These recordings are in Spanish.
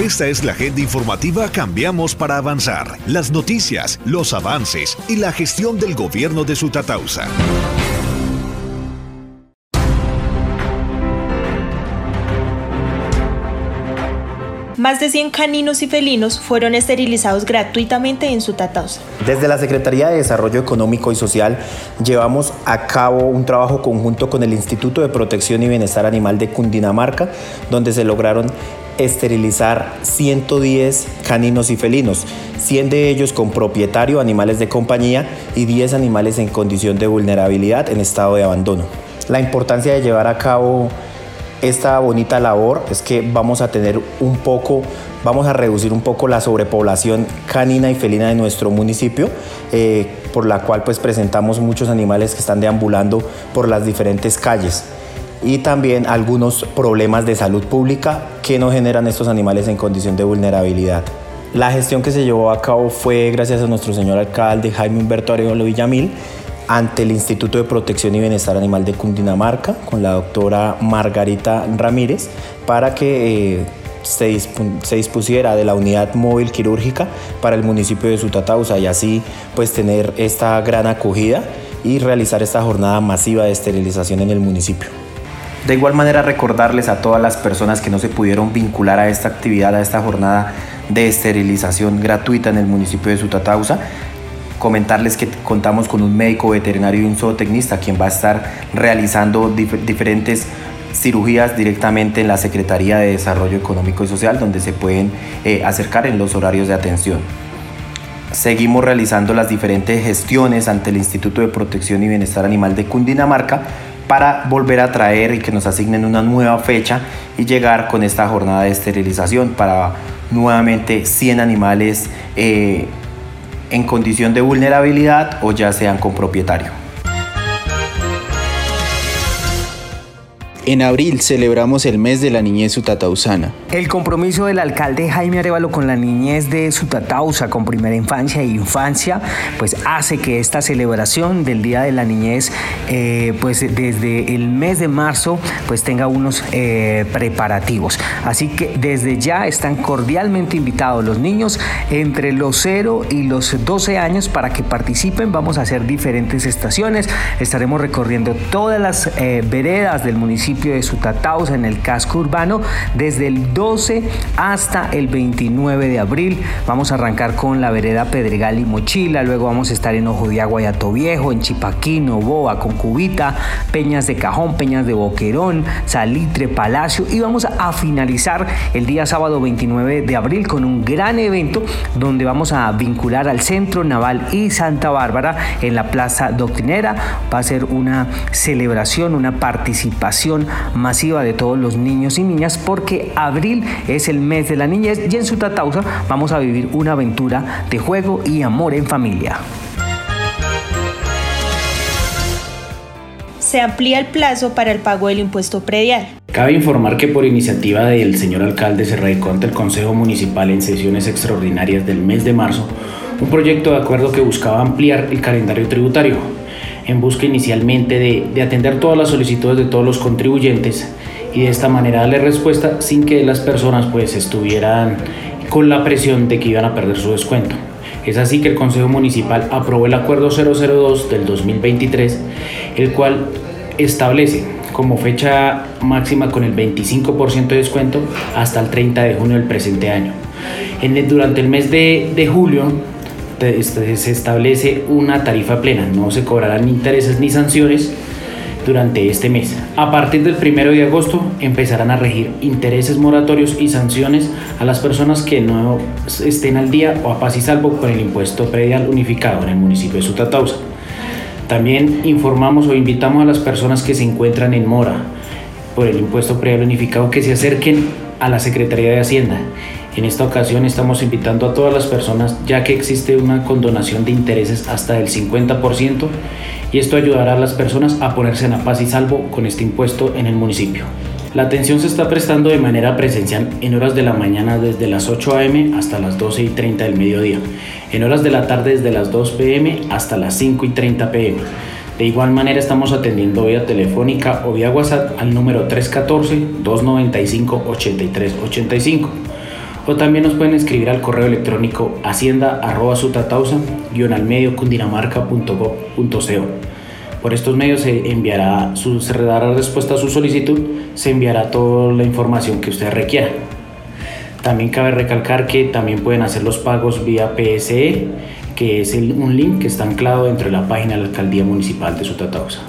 Esta es la agenda informativa Cambiamos para avanzar. Las noticias, los avances y la gestión del gobierno de Sutatausa. Más de 100 caninos y felinos fueron esterilizados gratuitamente en Sutatausa. Desde la Secretaría de Desarrollo Económico y Social llevamos a cabo un trabajo conjunto con el Instituto de Protección y Bienestar Animal de Cundinamarca, donde se lograron esterilizar 110 caninos y felinos, 100 de ellos con propietario, animales de compañía y 10 animales en condición de vulnerabilidad en estado de abandono. La importancia de llevar a cabo esta bonita labor es que vamos a tener un poco, vamos a reducir un poco la sobrepoblación canina y felina de nuestro municipio, eh, por la cual pues presentamos muchos animales que están deambulando por las diferentes calles y también algunos problemas de salud pública que nos generan estos animales en condición de vulnerabilidad. La gestión que se llevó a cabo fue gracias a nuestro señor alcalde Jaime Humberto Arevalo Villamil, ante el Instituto de Protección y Bienestar Animal de Cundinamarca con la doctora Margarita Ramírez para que eh, se, se, dispusiera de la unidad móvil quirúrgica para el municipio de Sutatausa y así pues tener esta gran acogida y realizar esta jornada masiva de esterilización en el municipio. De igual manera recordarles a todas las personas que no se pudieron vincular a esta actividad, a esta jornada de esterilización gratuita en el municipio de Sutatausa, comentarles que contamos con un médico veterinario y un zootecnista quien va a estar realizando diferentes cirugías directamente en la Secretaría de Desarrollo Económico y Social donde se pueden eh, acercar en los horarios de atención. Seguimos realizando las diferentes gestiones ante el Instituto de Protección y Bienestar Animal de Cundinamarca para volver a traer y que nos asignen una nueva fecha y llegar con esta jornada de esterilización para nuevamente 100 animales eh, en condición de vulnerabilidad o ya sean con propietario. En abril celebramos el mes de la niñez sutatausana. El compromiso del alcalde Jaime Arevalo con la niñez de Sutatausa, con primera infancia e infancia, pues hace que esta celebración del Día de la Niñez, eh, pues desde el mes de marzo, pues tenga unos eh, preparativos. Así que desde ya están cordialmente invitados los niños entre los 0 y los 12 años para que participen. Vamos a hacer diferentes estaciones. Estaremos recorriendo todas las eh, veredas del municipio de Sutatausa en el casco urbano desde el 12 hasta el 29 de abril. Vamos a arrancar con la vereda Pedregal y Mochila, luego vamos a estar en Ojo de Agua y Ato Viejo, en Chipaquino, Boa, Concubita, Peñas de Cajón, Peñas de Boquerón, Salitre, Palacio y vamos a finalizar el día sábado 29 de abril con un gran evento donde vamos a vincular al Centro Naval y Santa Bárbara en la Plaza Doctrinera. Va a ser una celebración, una participación masiva de todos los niños y niñas porque abril es el mes de la niñez y en su tatausa vamos a vivir una aventura de juego y amor en familia. se amplía el plazo para el pago del impuesto predial. Cabe informar que por iniciativa del señor alcalde se radicó ante el Consejo Municipal en sesiones extraordinarias del mes de marzo un proyecto de acuerdo que buscaba ampliar el calendario tributario en busca inicialmente de, atender todas las solicitudes de todos los contribuyentes y de esta manera darle respuesta sin que las personas pues estuvieran con la presión de que iban a perder su descuento. Es así que el Consejo Municipal aprobó el Acuerdo 002 del 2023, el cual establece como fecha máxima con el 25% de descuento hasta el 30 de junio del presente año. En durante el mes de, julio se establece una tarifa plena, no se cobrarán intereses ni sanciones durante este mes. A partir del 1 de agosto empezarán a regir intereses moratorios y sanciones a las personas que no estén al día o a paz y salvo con el impuesto predial unificado en el municipio de Sutatausa. También informamos o invitamos a las personas que se encuentran en mora por el impuesto predial unificado que se acerquen a la Secretaría de Hacienda en esta ocasión estamos invitando a todas las personas ya que existe una condonación de intereses hasta del 50% y esto ayudará a las personas a ponerse en la paz y salvo con este impuesto en el municipio. La atención se está prestando de manera presencial en horas de la mañana desde las 8 a.m. hasta las 12 y 30 del mediodía, en horas de la tarde desde las 2 p.m. hasta las 5 y 30 p.m. De igual manera estamos atendiendo vía telefónica o vía WhatsApp al número 314-295-8385 o también nos pueden escribir al correo electrónico hacienda.sutatausa-almedio-cundinamarca.gov.co. Por estos medios se enviará se dará respuesta a su solicitud, se enviará toda la información que usted requiera. También cabe recalcar que también pueden hacer los pagos vía PSE, que es un link que está anclado dentro de la página de la Alcaldía Municipal de Sutatausa.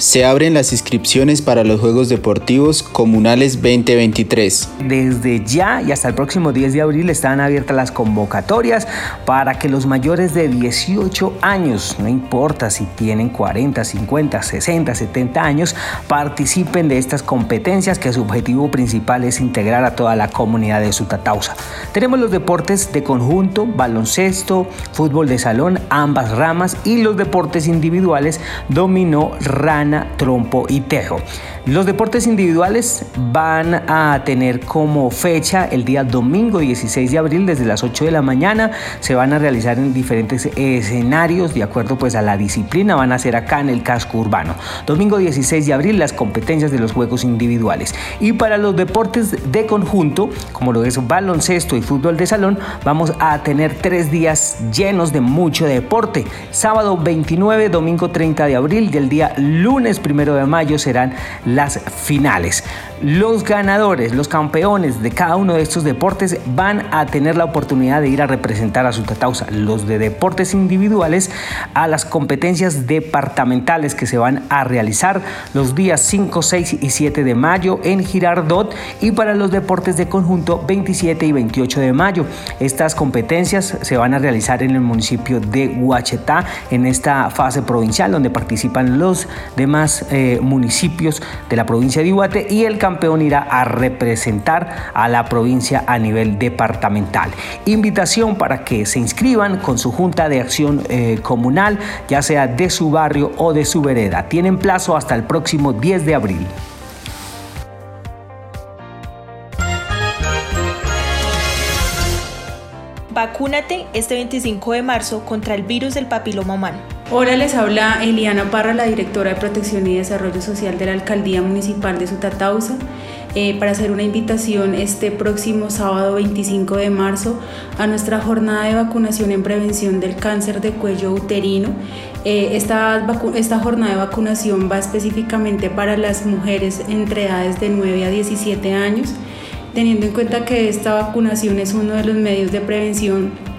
Se abren las inscripciones para los Juegos Deportivos Comunales 2023. Desde ya y hasta el próximo 10 de abril están abiertas las convocatorias para que los mayores de 18 años, no importa si tienen 40, 50, 60, 70 años, participen de estas competencias que su objetivo principal es integrar a toda la comunidad de Sutatausa. Tenemos los deportes de conjunto, baloncesto, fútbol de salón, ambas ramas y los deportes individuales, dominó, trompo y tejo. Los deportes individuales van a tener como fecha el día domingo 16 de abril desde las 8 de la mañana. Se van a realizar en diferentes escenarios de acuerdo pues a la disciplina. Van a ser acá en el casco urbano. Domingo 16 de abril las competencias de los juegos individuales. Y para los deportes de conjunto, como lo es baloncesto y fútbol de salón, vamos a tener tres días llenos de mucho deporte. Sábado 29, domingo 30 de abril y el día lunes 1 de mayo serán las finales. Los ganadores, los campeones de cada uno de estos deportes van a tener la oportunidad de ir a representar a su tatausa, los de deportes individuales, a las competencias departamentales que se van a realizar los días 5, 6 y 7 de mayo en Girardot y para los deportes de conjunto 27 y 28 de mayo. Estas competencias se van a realizar en el municipio de Huachetá en esta fase provincial donde participan los demás eh, municipios de la provincia de Iguate y el campeón irá a representar a la provincia a nivel departamental. Invitación para que se inscriban con su junta de acción eh, comunal, ya sea de su barrio o de su vereda. Tienen plazo hasta el próximo 10 de abril. Vacúnate este 25 de marzo contra el virus del papiloma humano. Hola, les habla Eliana Parra, la directora de Protección y Desarrollo Social de la Alcaldía Municipal de Sutatausa, eh, para hacer una invitación este próximo sábado 25 de marzo a nuestra jornada de vacunación en prevención del cáncer de cuello uterino. Eh, esta, esta jornada de vacunación va específicamente para las mujeres entre edades de 9 a 17 años, teniendo en cuenta que esta vacunación es uno de los medios de prevención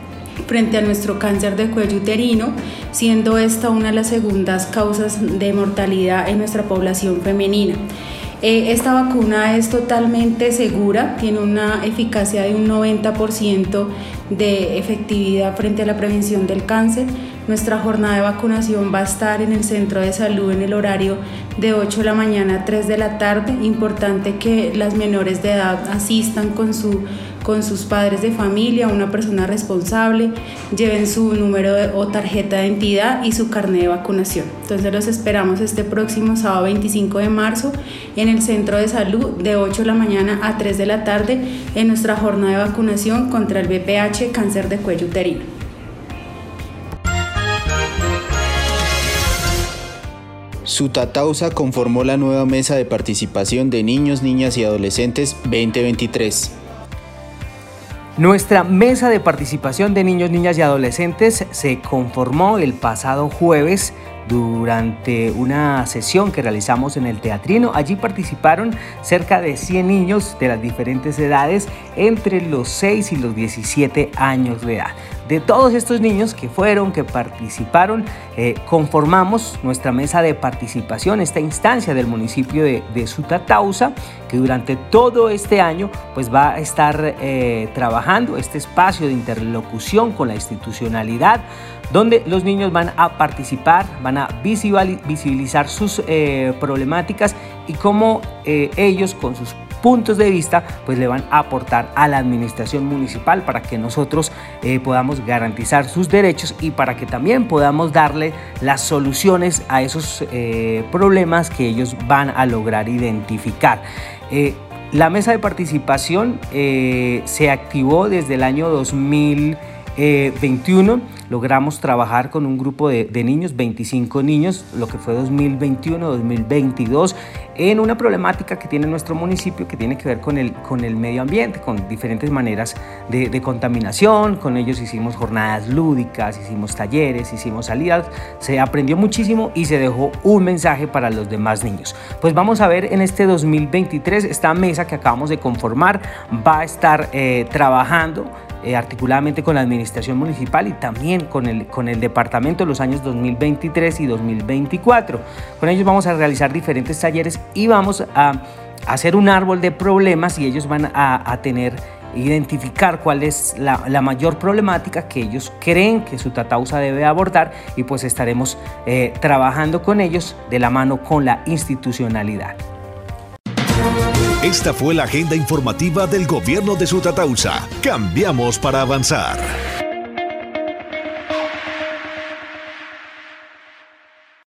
frente a nuestro cáncer de cuello uterino, siendo esta una de las segundas causas de mortalidad en nuestra población femenina. Eh, esta vacuna es totalmente segura, tiene una eficacia de un 90% de efectividad frente a la prevención del cáncer. Nuestra jornada de vacunación va a estar en el centro de salud en el horario de 8 de la mañana a 3 de la tarde. Importante que las menores de edad asistan con su con sus padres de familia, una persona responsable, lleven su número o tarjeta de identidad y su carnet de vacunación. Entonces los esperamos este próximo sábado 25 de marzo en el centro de salud de 8 de la mañana a 3 de la tarde en nuestra jornada de vacunación contra el BPH, cáncer de cuello uterino. Sutatausa conformó la nueva mesa de participación de niños, niñas y adolescentes 2023. Nuestra mesa de participación de niños, niñas y adolescentes se conformó el pasado jueves durante una sesión que realizamos en el teatrino. Allí participaron cerca de 100 niños de las diferentes edades entre los 6 y los 17 años de edad. De todos estos niños que fueron, que participaron, eh, conformamos nuestra mesa de participación, esta instancia del municipio de, de Sutatausa, que durante todo este año pues va a estar eh, trabajando este espacio de interlocución con la institucionalidad, donde los niños van a participar, van a visibilizar sus eh, problemáticas y cómo ellos con sus puntos de vista pues le van a aportar a la administración municipal para que nosotros eh, podamos garantizar sus derechos y para que también podamos darle las soluciones a esos eh, problemas que ellos van a lograr identificar. Eh, la mesa de participación se activó desde el año 2000. 2021 logramos trabajar con un grupo de, niños, 25 niños, lo que fue 2021-2022, en una problemática que tiene nuestro municipio que tiene que ver con el, con el medio ambiente, con diferentes maneras de, de contaminación. Con ellos hicimos jornadas lúdicas, hicimos talleres, hicimos salidas, se aprendió muchísimo y se dejó un mensaje para los demás niños. Pues vamos a ver en este 2023 esta mesa que acabamos de conformar va a estar eh, trabajando eh, articuladamente con la administración municipal y también con el, con el departamento en los años 2023 y 2024. Con ellos vamos a realizar diferentes talleres y vamos a hacer un árbol de problemas y ellos van a, tener identificar cuál es la, mayor problemática que ellos creen que su Tatausa debe abordar y pues estaremos eh, trabajando con ellos de la mano con la institucionalidad. Esta fue la agenda informativa del gobierno de Sutatausa. Cambiamos para avanzar.